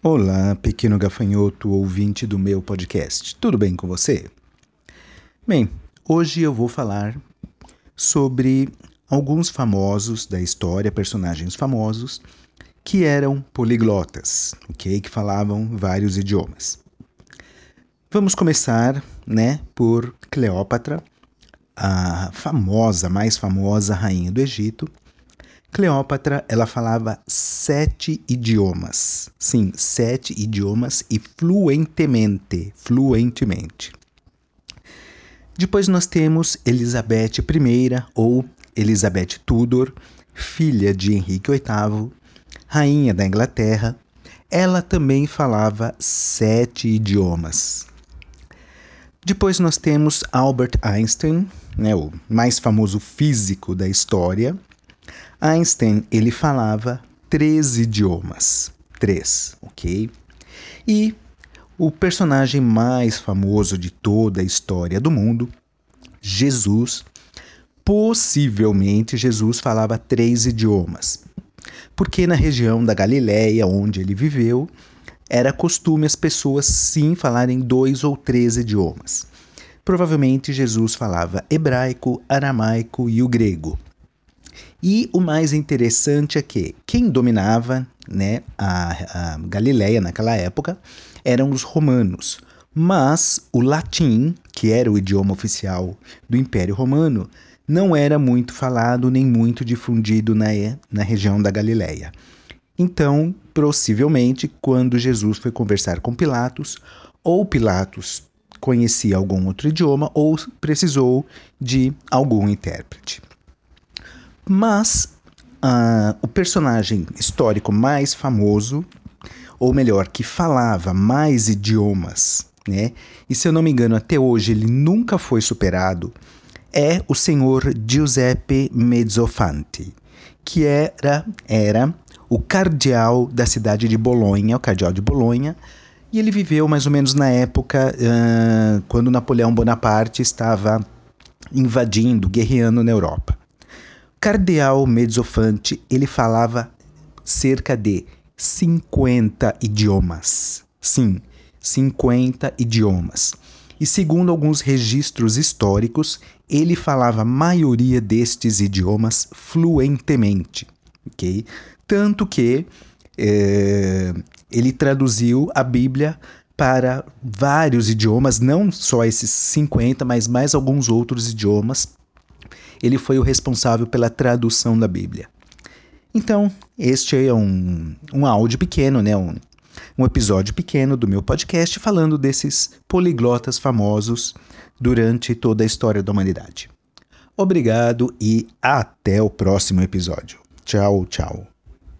Olá, pequeno gafanhoto ouvinte do meu podcast. Tudo bem com você? Bem, hoje eu vou falar sobre alguns famosos da história, personagens famosos que eram poliglotas, ok? Que falavam vários idiomas. Vamos começar, né, por Cleópatra, a famosa, mais famosa rainha do Egito, Cleópatra, ela falava sete idiomas. Sim, sete idiomas e fluentemente, fluentemente. Depois nós temos Elizabeth I ou Elizabeth Tudor, filha de Henrique VIII, rainha da Inglaterra. Ela também falava sete idiomas. Depois nós temos Albert Einstein, né, o mais famoso físico da história. Einstein, ele falava três idiomas. Três, ok? E o personagem mais famoso de toda a história do mundo, Jesus, possivelmente Jesus falava três idiomas. Porque na região da Galiléia, onde ele viveu, era costume as pessoas sim falarem dois ou três idiomas. Provavelmente Jesus falava hebraico, aramaico e o grego. E o mais interessante é que quem dominava né, a, a Galileia naquela época eram os romanos. Mas o latim, que era o idioma oficial do Império Romano, não era muito falado nem muito difundido na, na região da Galileia. Então, possivelmente, quando Jesus foi conversar com Pilatos, ou Pilatos conhecia algum outro idioma, ou precisou de algum intérprete. Mas uh, o personagem histórico mais famoso, ou melhor, que falava mais idiomas, né? E se eu não me engano, até hoje ele nunca foi superado, é o senhor Giuseppe Mezzofanti, que era, era o cardeal da cidade de Bolonha, o cardeal de Bolonha, e ele viveu mais ou menos na época uh, quando Napoleão Bonaparte estava invadindo, guerreando na Europa. Cardeal Mezzofanti, ele falava cerca de 50 idiomas. Sim, 50 idiomas. E segundo alguns registros históricos, ele falava a maioria destes idiomas fluentemente, ok? Tanto que é, ele traduziu a Bíblia para vários idiomas, não só esses 50, mas mais alguns outros idiomas, ele foi o responsável pela tradução da Bíblia. Então, este é um, um áudio pequeno, né? Um, um episódio pequeno do meu podcast falando desses poliglotas famosos durante toda a história da humanidade. Obrigado e até o próximo episódio. Tchau, tchau.